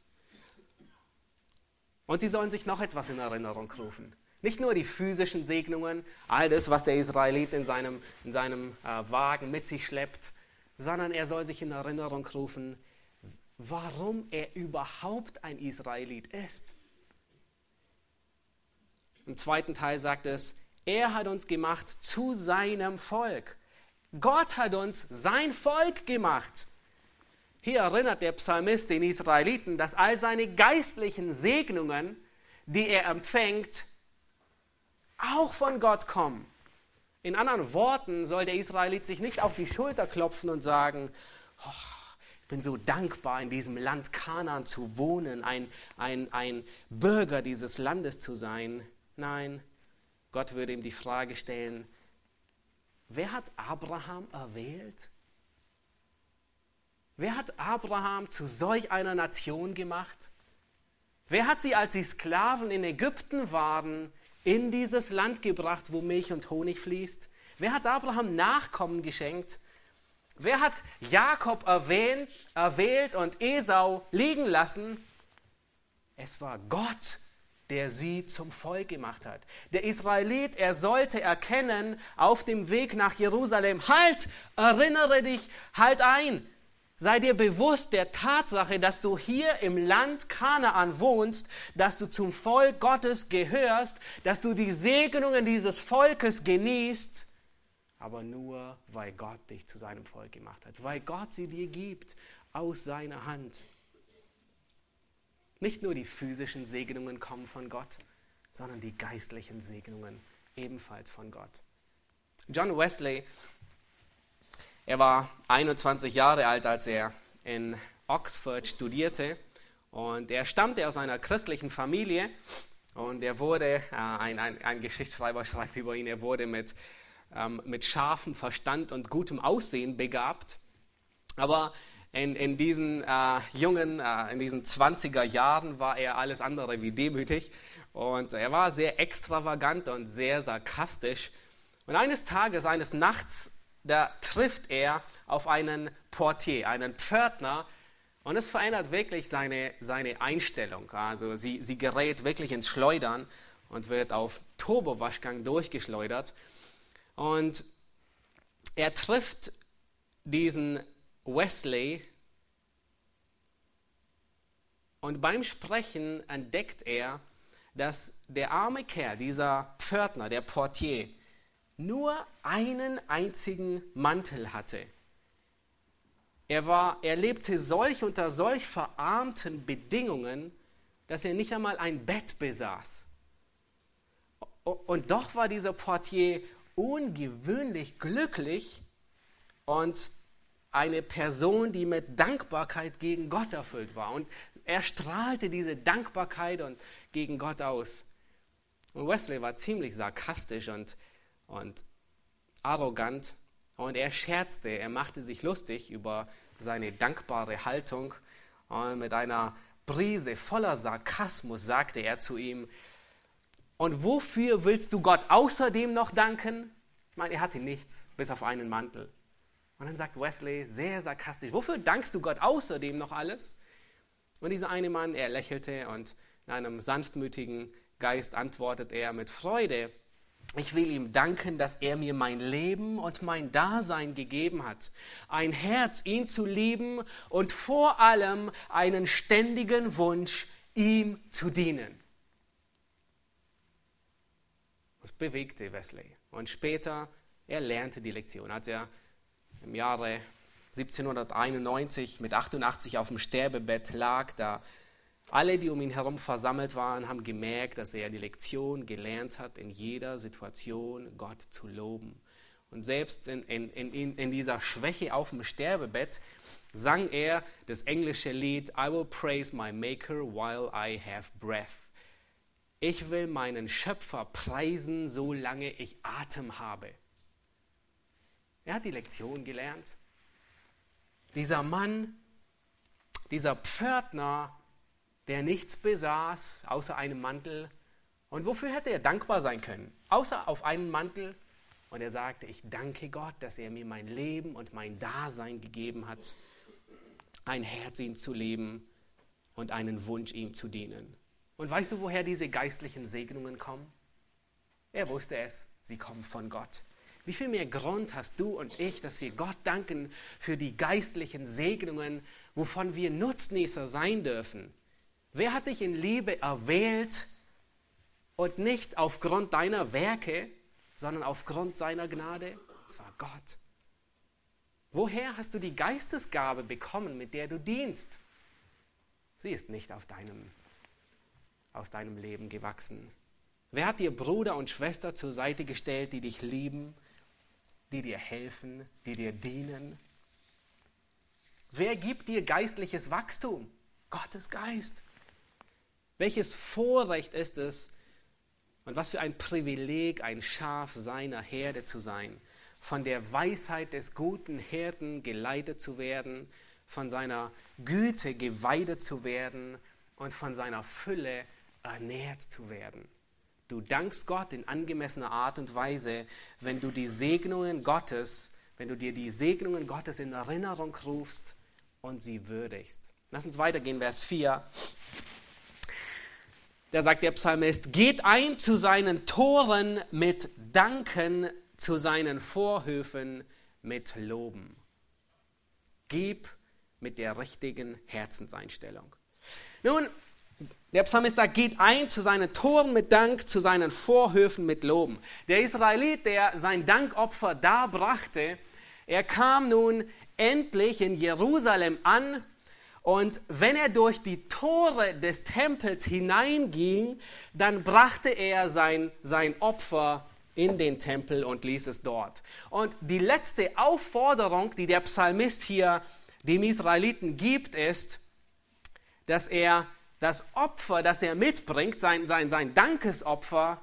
Und sie sollen sich noch etwas in Erinnerung rufen. Nicht nur die physischen Segnungen, all das, was der Israelit in seinem, in seinem äh, Wagen mit sich schleppt, sondern er soll sich in Erinnerung rufen, warum er überhaupt ein Israelit ist. Im zweiten Teil sagt es, er hat uns gemacht zu seinem Volk. Gott hat uns sein Volk gemacht. Hier erinnert der Psalmist den Israeliten, dass all seine geistlichen Segnungen, die er empfängt, auch von Gott kommen. In anderen Worten soll der Israelit sich nicht auf die Schulter klopfen und sagen, oh, ich bin so dankbar, in diesem Land Kanaan zu wohnen, ein, ein, ein Bürger dieses Landes zu sein. Nein, Gott würde ihm die Frage stellen, wer hat Abraham erwählt? Wer hat Abraham zu solch einer Nation gemacht? Wer hat sie, als sie Sklaven in Ägypten waren, in dieses Land gebracht, wo Milch und Honig fließt? Wer hat Abraham Nachkommen geschenkt? Wer hat Jakob erwähnt, erwählt und Esau liegen lassen? Es war Gott, der sie zum Volk gemacht hat. Der Israelit, er sollte erkennen auf dem Weg nach Jerusalem, halt, erinnere dich, halt ein, Sei dir bewusst der Tatsache, dass du hier im Land Kanaan wohnst, dass du zum Volk Gottes gehörst, dass du die Segnungen dieses Volkes genießt, aber nur weil Gott dich zu seinem Volk gemacht hat, weil Gott sie dir gibt aus seiner Hand. Nicht nur die physischen Segnungen kommen von Gott, sondern die geistlichen Segnungen ebenfalls von Gott. John Wesley er war 21 Jahre alt, als er in Oxford studierte und er stammte aus einer christlichen Familie und er wurde, äh, ein, ein, ein, Geschichtsschreiber schreibt über ihn, er wurde mit, ähm, mit scharfem Verstand und gutem Aussehen begabt. Aber in, in diesen äh, jungen, äh, in diesen 20er Jahren war er alles andere wie demütig und er war sehr extravagant und sehr sarkastisch. Und eines Tages, eines Nachts da trifft er auf einen Portier, einen Pförtner, und es verändert wirklich seine, seine Einstellung. Also sie, sie gerät wirklich ins Schleudern und wird auf Turbowaschgang durchgeschleudert. Und er trifft diesen Wesley und beim Sprechen entdeckt er, dass der arme Kerl, dieser Pförtner, der Portier, nur einen einzigen Mantel hatte. Er, war, er lebte solch unter solch verarmten Bedingungen, dass er nicht einmal ein Bett besaß. Und doch war dieser Portier ungewöhnlich glücklich und eine Person, die mit Dankbarkeit gegen Gott erfüllt war. Und er strahlte diese Dankbarkeit und gegen Gott aus. Und Wesley war ziemlich sarkastisch und und arrogant und er scherzte, er machte sich lustig über seine dankbare Haltung und mit einer Brise voller Sarkasmus sagte er zu ihm, und wofür willst du Gott außerdem noch danken? Ich meine, er hatte nichts, bis auf einen Mantel. Und dann sagt Wesley sehr sarkastisch, wofür dankst du Gott außerdem noch alles? Und dieser eine Mann, er lächelte und in einem sanftmütigen Geist antwortet er mit Freude, ich will ihm danken, dass er mir mein Leben und mein Dasein gegeben hat. Ein Herz, ihn zu lieben und vor allem einen ständigen Wunsch, ihm zu dienen. Das bewegte Wesley. Und später, er lernte die Lektion. Als er im Jahre 1791 mit 88 auf dem Sterbebett lag, da alle, die um ihn herum versammelt waren, haben gemerkt, dass er die Lektion gelernt hat, in jeder Situation Gott zu loben. Und selbst in, in, in, in dieser Schwäche auf dem Sterbebett sang er das englische Lied I will praise my Maker while I have breath. ich will meinen Schöpfer preisen, solange ich Atem habe. Er hat die Lektion gelernt. Dieser Mann, dieser Pförtner, der nichts besaß außer einem Mantel. Und wofür hätte er dankbar sein können? Außer auf einen Mantel. Und er sagte, ich danke Gott, dass er mir mein Leben und mein Dasein gegeben hat, ein Herz ihm zu leben und einen Wunsch ihm zu dienen. Und weißt du, woher diese geistlichen Segnungen kommen? Er wusste es, sie kommen von Gott. Wie viel mehr Grund hast du und ich, dass wir Gott danken für die geistlichen Segnungen, wovon wir Nutznießer sein dürfen? Wer hat dich in Liebe erwählt und nicht aufgrund deiner Werke, sondern aufgrund seiner Gnade? Es war Gott. Woher hast du die Geistesgabe bekommen, mit der du dienst? Sie ist nicht auf deinem, aus deinem Leben gewachsen. Wer hat dir Bruder und Schwester zur Seite gestellt, die dich lieben, die dir helfen, die dir dienen? Wer gibt dir geistliches Wachstum? Gottes Geist. Welches Vorrecht ist es und was für ein Privileg, ein Schaf seiner Herde zu sein, von der Weisheit des guten Hirten geleitet zu werden, von seiner Güte geweidet zu werden und von seiner Fülle ernährt zu werden. Du dankst Gott in angemessener Art und Weise, wenn du die Segnungen Gottes, wenn du dir die Segnungen Gottes in Erinnerung rufst und sie würdigst. Lass uns weitergehen, Vers 4. Da sagt der Psalmist, geht ein zu seinen Toren mit Danken, zu seinen Vorhöfen mit Loben. Gib mit der richtigen Herzenseinstellung. Nun, der Psalmist sagt, geht ein zu seinen Toren mit Dank, zu seinen Vorhöfen mit Loben. Der Israelit, der sein Dankopfer darbrachte, er kam nun endlich in Jerusalem an und wenn er durch die Tore des Tempels hineinging, dann brachte er sein, sein Opfer in den Tempel und ließ es dort. Und die letzte Aufforderung, die der Psalmist hier dem Israeliten gibt, ist, dass er das Opfer, das er mitbringt, sein, sein, sein Dankesopfer,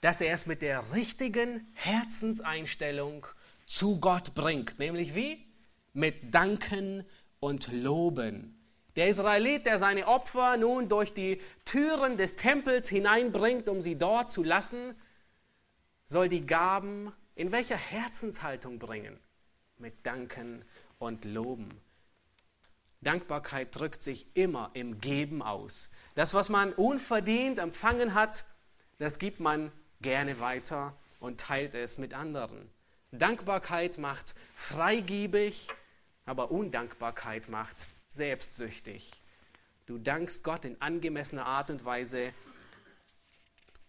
dass er es mit der richtigen Herzenseinstellung zu Gott bringt. Nämlich wie? Mit Danken und Loben. Der Israelit, der seine Opfer nun durch die Türen des Tempels hineinbringt, um sie dort zu lassen, soll die Gaben in welcher Herzenshaltung bringen? Mit Danken und Loben. Dankbarkeit drückt sich immer im Geben aus. Das, was man unverdient empfangen hat, das gibt man gerne weiter und teilt es mit anderen. Dankbarkeit macht freigebig, aber Undankbarkeit macht selbstsüchtig. Du dankst Gott in angemessener Art und Weise,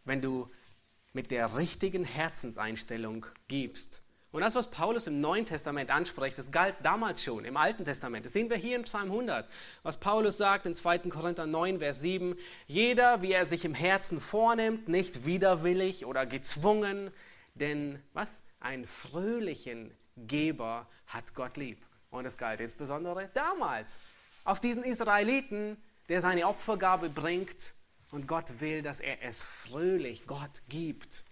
wenn du mit der richtigen Herzenseinstellung gibst. Und das, was Paulus im Neuen Testament anspricht, das galt damals schon im Alten Testament. Das sehen wir hier in Psalm 100. Was Paulus sagt in 2. Korinther 9, Vers 7, jeder, wie er sich im Herzen vornimmt, nicht widerwillig oder gezwungen, denn was? Einen fröhlichen Geber hat Gott lieb. Und das galt insbesondere damals. Auf diesen Israeliten, der seine Opfergabe bringt und Gott will, dass er es fröhlich Gott gibt.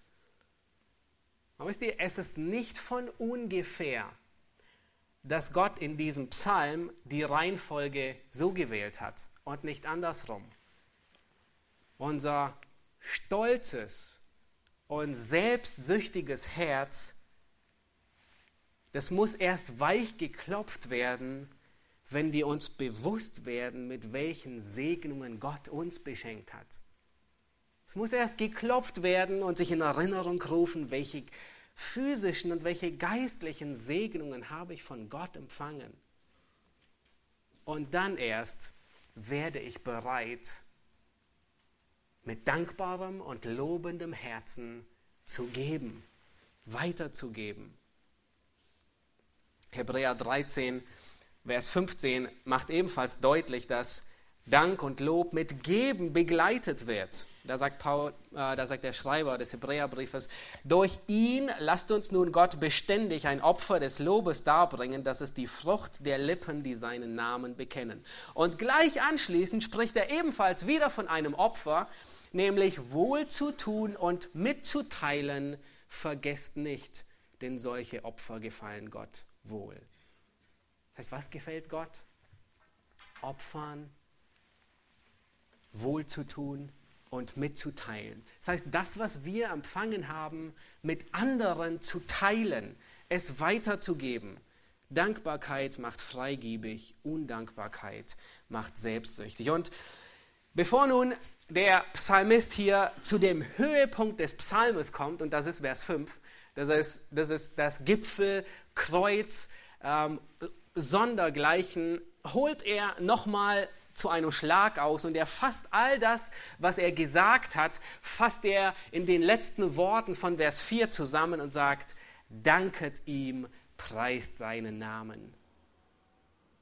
Aber wisst ihr, es ist nicht von ungefähr, dass Gott in diesem Psalm die Reihenfolge so gewählt hat und nicht andersrum. Unser stolzes und selbstsüchtiges Herz, das muss erst weich geklopft werden, wenn wir uns bewusst werden, mit welchen Segnungen Gott uns beschenkt hat. Es muss erst geklopft werden und sich in Erinnerung rufen, welche physischen und welche geistlichen Segnungen habe ich von Gott empfangen. Und dann erst werde ich bereit, mit dankbarem und lobendem Herzen zu geben, weiterzugeben. Hebräer 13, Vers 15 macht ebenfalls deutlich, dass Dank und Lob mit Geben begleitet wird. Da sagt, Paul, äh, da sagt der Schreiber des Hebräerbriefes, durch ihn lasst uns nun Gott beständig ein Opfer des Lobes darbringen, das ist die Frucht der Lippen, die seinen Namen bekennen. Und gleich anschließend spricht er ebenfalls wieder von einem Opfer, nämlich wohlzutun und mitzuteilen, vergesst nicht, denn solche Opfer gefallen Gott wohl. Das heißt, was gefällt Gott? Opfern, wohlzutun und mitzuteilen. Das heißt, das, was wir empfangen haben, mit anderen zu teilen, es weiterzugeben. Dankbarkeit macht freigebig, Undankbarkeit macht selbstsüchtig. Und bevor nun der Psalmist hier zu dem Höhepunkt des Psalmes kommt, und das ist Vers 5, das ist das, ist das Gipfel, Kreuz, ähm, Sondergleichen, holt er nochmal zu einem Schlag aus und er fasst all das, was er gesagt hat, fasst er in den letzten Worten von Vers 4 zusammen und sagt, danket ihm, preist seinen Namen.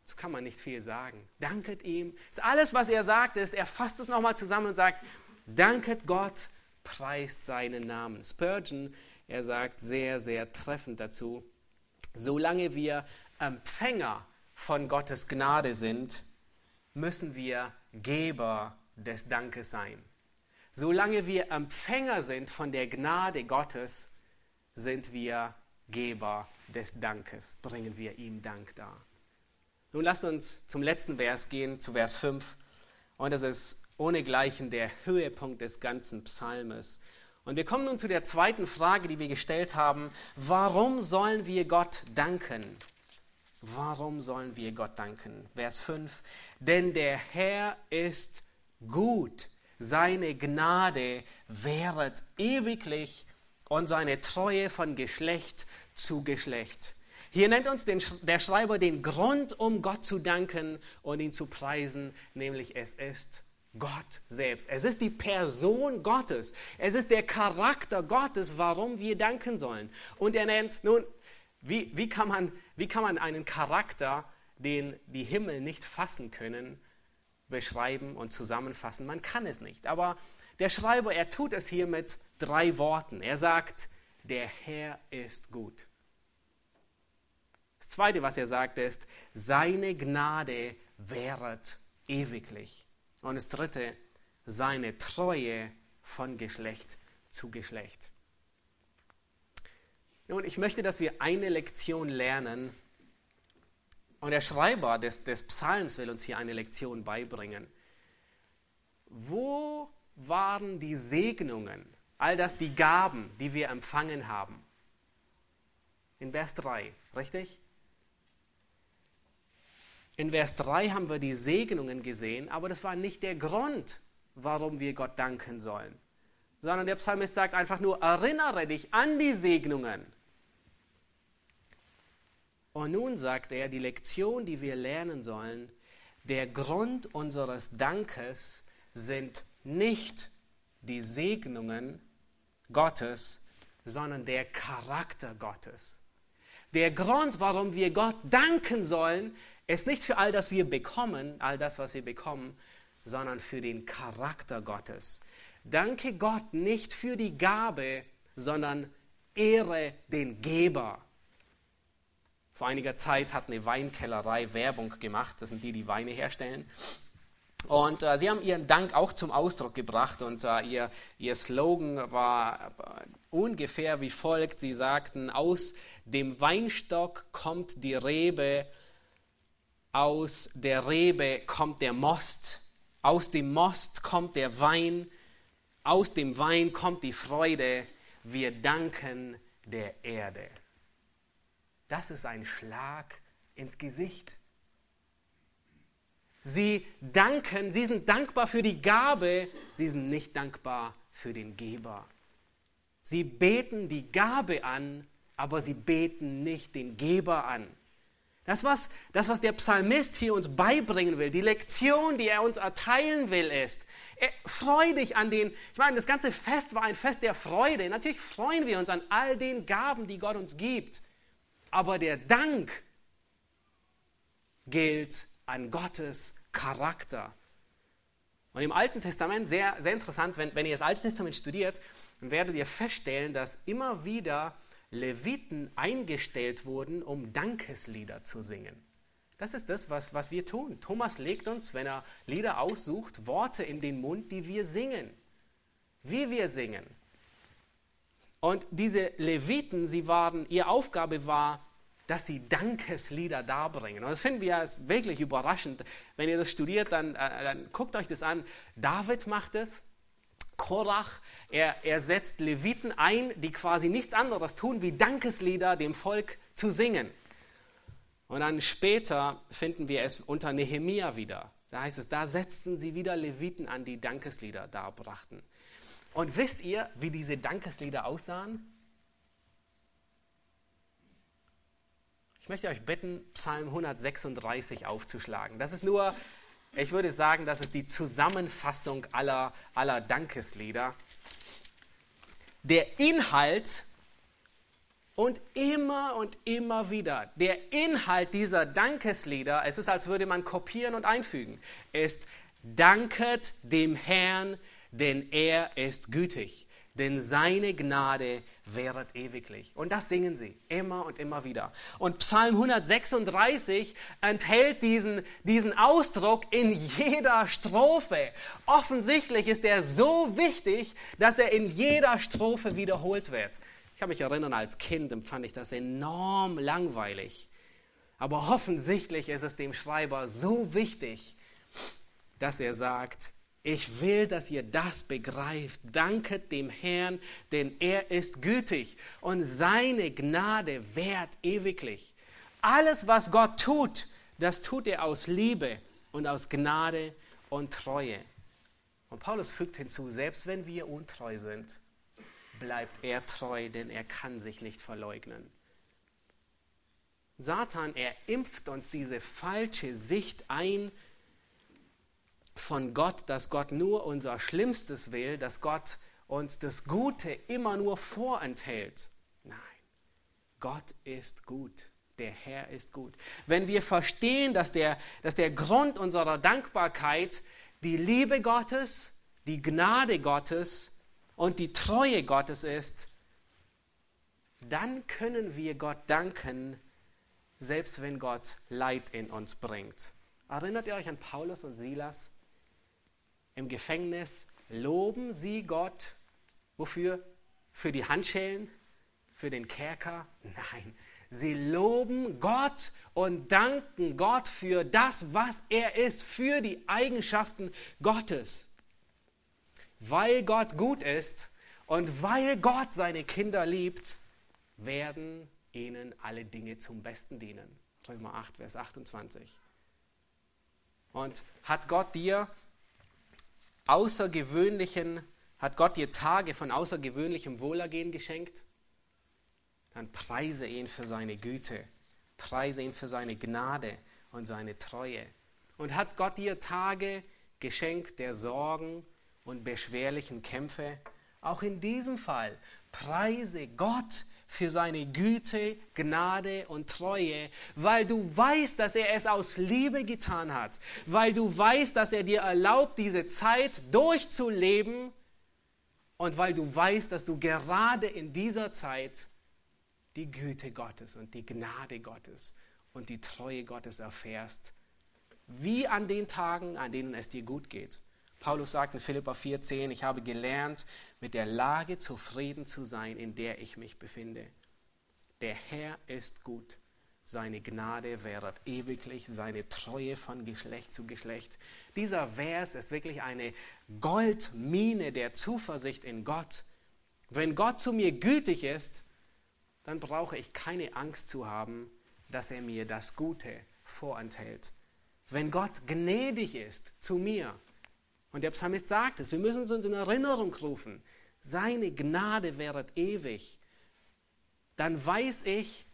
So kann man nicht viel sagen. Danket ihm. Das ist alles, was er sagt, ist, er fasst es nochmal zusammen und sagt, danket Gott, preist seinen Namen. Spurgeon, er sagt sehr, sehr treffend dazu, solange wir Empfänger von Gottes Gnade sind, müssen wir Geber des Dankes sein. Solange wir Empfänger sind von der Gnade Gottes, sind wir Geber des Dankes, bringen wir ihm Dank dar. Nun lasst uns zum letzten Vers gehen, zu Vers 5. Und das ist ohnegleichen der Höhepunkt des ganzen Psalmes. Und wir kommen nun zu der zweiten Frage, die wir gestellt haben. Warum sollen wir Gott danken? Warum sollen wir Gott danken? Vers 5. Denn der Herr ist gut. Seine Gnade währet ewiglich und seine Treue von Geschlecht zu Geschlecht. Hier nennt uns den, der Schreiber den Grund, um Gott zu danken und ihn zu preisen, nämlich es ist Gott selbst. Es ist die Person Gottes. Es ist der Charakter Gottes, warum wir danken sollen. Und er nennt, nun, wie, wie, kann man, wie kann man einen Charakter, den die Himmel nicht fassen können, beschreiben und zusammenfassen? Man kann es nicht. Aber der Schreiber, er tut es hier mit drei Worten. Er sagt, der Herr ist gut. Das Zweite, was er sagt, ist, seine Gnade währet ewiglich. Und das Dritte, seine Treue von Geschlecht zu Geschlecht. Nun, ich möchte, dass wir eine Lektion lernen. Und der Schreiber des, des Psalms will uns hier eine Lektion beibringen. Wo waren die Segnungen, all das die Gaben, die wir empfangen haben? In Vers 3, richtig? In Vers 3 haben wir die Segnungen gesehen, aber das war nicht der Grund, warum wir Gott danken sollen, sondern der Psalmist sagt einfach nur, erinnere dich an die Segnungen. Und nun sagt er, die Lektion, die wir lernen sollen, der Grund unseres Dankes sind nicht die Segnungen Gottes, sondern der Charakter Gottes. Der Grund, warum wir Gott danken sollen, ist nicht für all das wir bekommen, all das, was wir bekommen, sondern für den Charakter Gottes. Danke Gott nicht für die Gabe, sondern ehre den Geber. Vor einiger Zeit hat eine Weinkellerei Werbung gemacht. Das sind die, die Weine herstellen. Und äh, sie haben ihren Dank auch zum Ausdruck gebracht und äh, ihr, ihr Slogan war äh, ungefähr wie folgt. Sie sagten, aus dem Weinstock kommt die Rebe, aus der Rebe kommt der Most, aus dem Most kommt der Wein, aus dem Wein kommt die Freude. Wir danken der Erde. Das ist ein Schlag ins Gesicht. Sie danken, sie sind dankbar für die Gabe, sie sind nicht dankbar für den Geber. Sie beten die Gabe an, aber sie beten nicht den Geber an. Das was, das, was der Psalmist hier uns beibringen will, die Lektion, die er uns erteilen will, ist, er, freu dich an den, ich meine, das ganze Fest war ein Fest der Freude. Natürlich freuen wir uns an all den Gaben, die Gott uns gibt. Aber der Dank gilt an Gottes Charakter. Und im Alten Testament, sehr, sehr interessant, wenn, wenn ihr das Alte Testament studiert, dann werdet ihr feststellen, dass immer wieder Leviten eingestellt wurden, um Dankeslieder zu singen. Das ist das, was, was wir tun. Thomas legt uns, wenn er Lieder aussucht, Worte in den Mund, die wir singen. Wie wir singen. Und diese Leviten, sie waren, ihre Aufgabe war, dass sie Dankeslieder darbringen. Und das finden wir wirklich überraschend. Wenn ihr das studiert, dann, äh, dann guckt euch das an. David macht es. Korach, er, er setzt Leviten ein, die quasi nichts anderes tun, wie Dankeslieder dem Volk zu singen. Und dann später finden wir es unter Nehemia wieder. Da heißt es, da setzten sie wieder Leviten an, die Dankeslieder darbrachten. Und wisst ihr, wie diese Dankeslieder aussahen? Ich möchte euch bitten, Psalm 136 aufzuschlagen. Das ist nur, ich würde sagen, das ist die Zusammenfassung aller, aller Dankeslieder. Der Inhalt und immer und immer wieder, der Inhalt dieser Dankeslieder, es ist, als würde man kopieren und einfügen, ist, danket dem Herrn, denn er ist gütig denn seine Gnade währet ewiglich. Und das singen sie immer und immer wieder. Und Psalm 136 enthält diesen, diesen Ausdruck in jeder Strophe. Offensichtlich ist er so wichtig, dass er in jeder Strophe wiederholt wird. Ich kann mich erinnern, als Kind empfand ich das enorm langweilig. Aber offensichtlich ist es dem Schreiber so wichtig, dass er sagt, ich will, dass ihr das begreift. Danket dem Herrn, denn er ist gütig und seine Gnade währt ewiglich. Alles, was Gott tut, das tut er aus Liebe und aus Gnade und Treue. Und Paulus fügt hinzu, selbst wenn wir untreu sind, bleibt er treu, denn er kann sich nicht verleugnen. Satan, er impft uns diese falsche Sicht ein, von Gott, dass Gott nur unser Schlimmstes will, dass Gott uns das Gute immer nur vorenthält. Nein, Gott ist gut. Der Herr ist gut. Wenn wir verstehen, dass der, dass der Grund unserer Dankbarkeit die Liebe Gottes, die Gnade Gottes und die Treue Gottes ist, dann können wir Gott danken, selbst wenn Gott Leid in uns bringt. Erinnert ihr euch an Paulus und Silas? Im Gefängnis loben sie Gott. Wofür? Für die Handschellen? Für den Kerker? Nein. Sie loben Gott und danken Gott für das, was er ist, für die Eigenschaften Gottes. Weil Gott gut ist und weil Gott seine Kinder liebt, werden ihnen alle Dinge zum Besten dienen. Römer 8, Vers 28. Und hat Gott dir außergewöhnlichen, hat Gott dir Tage von außergewöhnlichem Wohlergehen geschenkt? Dann preise ihn für seine Güte, preise ihn für seine Gnade und seine Treue. Und hat Gott dir Tage geschenkt der Sorgen und beschwerlichen Kämpfe? Auch in diesem Fall preise Gott für seine Güte, Gnade und Treue, weil du weißt, dass er es aus Liebe getan hat, weil du weißt, dass er dir erlaubt, diese Zeit durchzuleben und weil du weißt, dass du gerade in dieser Zeit die Güte Gottes und die Gnade Gottes und die Treue Gottes erfährst, wie an den Tagen, an denen es dir gut geht. Paulus sagt in Philippa 4,10, ich habe gelernt, mit der Lage zufrieden zu sein, in der ich mich befinde. Der Herr ist gut. Seine Gnade währet ewiglich, seine Treue von Geschlecht zu Geschlecht. Dieser Vers ist wirklich eine Goldmine der Zuversicht in Gott. Wenn Gott zu mir gütig ist, dann brauche ich keine Angst zu haben, dass er mir das Gute vorenthält. Wenn Gott gnädig ist zu mir, und der Psalmist sagt es, wir müssen es uns in Erinnerung rufen. Seine Gnade wäret ewig. Dann weiß ich,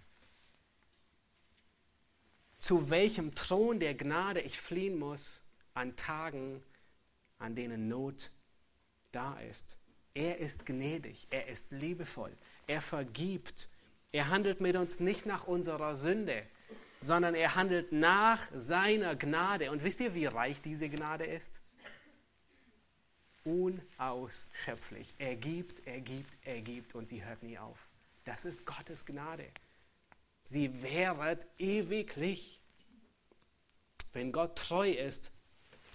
zu welchem Thron der Gnade ich fliehen muss an Tagen, an denen Not da ist. Er ist gnädig, er ist liebevoll, er vergibt, er handelt mit uns nicht nach unserer Sünde, sondern er handelt nach seiner Gnade. Und wisst ihr, wie reich diese Gnade ist? Unausschöpflich. Er gibt, er gibt, er gibt und sie hört nie auf. Das ist Gottes Gnade. Sie währet ewiglich. Wenn Gott treu ist,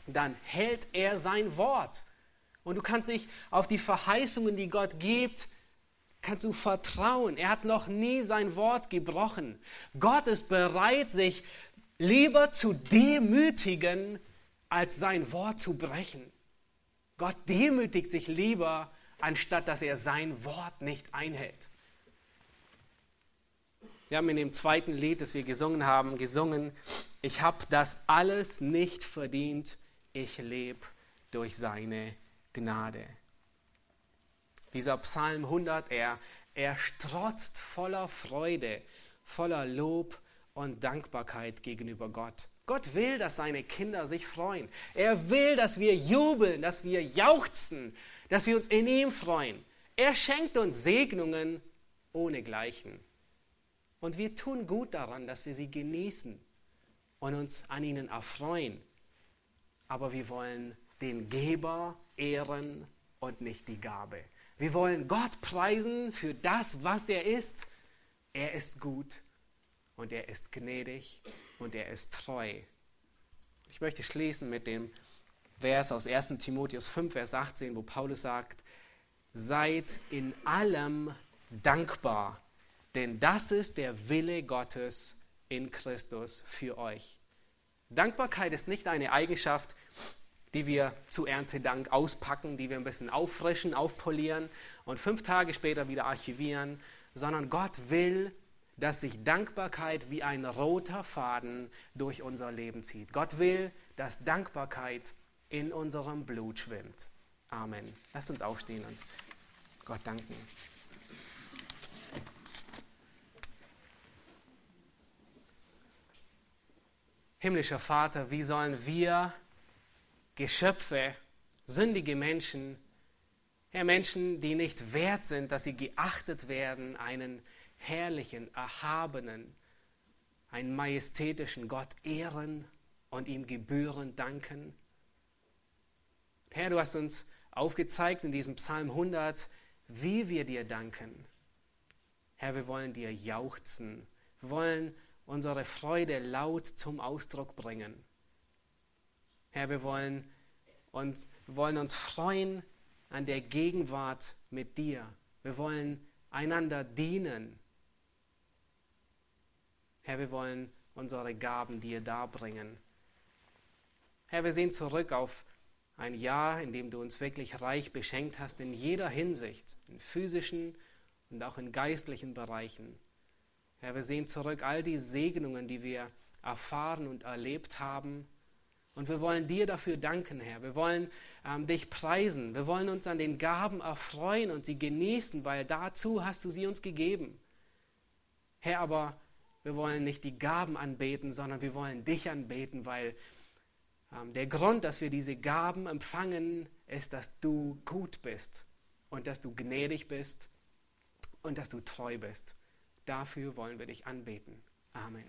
dann hält er sein Wort. Und du kannst dich auf die Verheißungen, die Gott gibt, kannst du vertrauen. Er hat noch nie sein Wort gebrochen. Gott ist bereit, sich lieber zu demütigen, als sein Wort zu brechen. Gott demütigt sich lieber, anstatt dass er sein Wort nicht einhält. Wir haben in dem zweiten Lied, das wir gesungen haben, gesungen, ich habe das alles nicht verdient, ich lebe durch seine Gnade. Dieser Psalm 100, er, er strotzt voller Freude, voller Lob und Dankbarkeit gegenüber Gott. Gott will, dass seine Kinder sich freuen. Er will, dass wir jubeln, dass wir jauchzen, dass wir uns in ihm freuen. Er schenkt uns Segnungen ohnegleichen. Und wir tun gut daran, dass wir sie genießen und uns an ihnen erfreuen. Aber wir wollen den Geber ehren und nicht die Gabe. Wir wollen Gott preisen für das, was er ist. Er ist gut und er ist gnädig und er ist treu. Ich möchte schließen mit dem Vers aus 1 Timotheus 5, Vers 18, wo Paulus sagt, seid in allem dankbar, denn das ist der Wille Gottes in Christus für euch. Dankbarkeit ist nicht eine Eigenschaft, die wir zu Erntedank auspacken, die wir ein bisschen auffrischen, aufpolieren und fünf Tage später wieder archivieren, sondern Gott will, dass sich Dankbarkeit wie ein roter Faden durch unser Leben zieht. Gott will, dass Dankbarkeit in unserem Blut schwimmt. Amen. Lasst uns aufstehen und Gott danken. Himmlischer Vater, wie sollen wir Geschöpfe, sündige Menschen, Herr, Menschen, die nicht wert sind, dass sie geachtet werden, einen herrlichen, erhabenen, einen majestätischen Gott ehren und ihm gebührend danken. Herr, du hast uns aufgezeigt in diesem Psalm 100, wie wir dir danken. Herr, wir wollen dir jauchzen. Wir wollen unsere Freude laut zum Ausdruck bringen. Herr, wir wollen uns, wir wollen uns freuen an der Gegenwart mit dir. Wir wollen einander dienen. Herr, wir wollen unsere Gaben dir darbringen. Herr, wir sehen zurück auf ein Jahr, in dem du uns wirklich reich beschenkt hast, in jeder Hinsicht, in physischen und auch in geistlichen Bereichen. Herr, wir sehen zurück all die Segnungen, die wir erfahren und erlebt haben. Und wir wollen dir dafür danken, Herr. Wir wollen ähm, dich preisen. Wir wollen uns an den Gaben erfreuen und sie genießen, weil dazu hast du sie uns gegeben. Herr, aber wir wollen nicht die Gaben anbeten, sondern wir wollen dich anbeten, weil ähm, der Grund, dass wir diese Gaben empfangen, ist, dass du gut bist und dass du gnädig bist und dass du treu bist. Dafür wollen wir dich anbeten. Amen.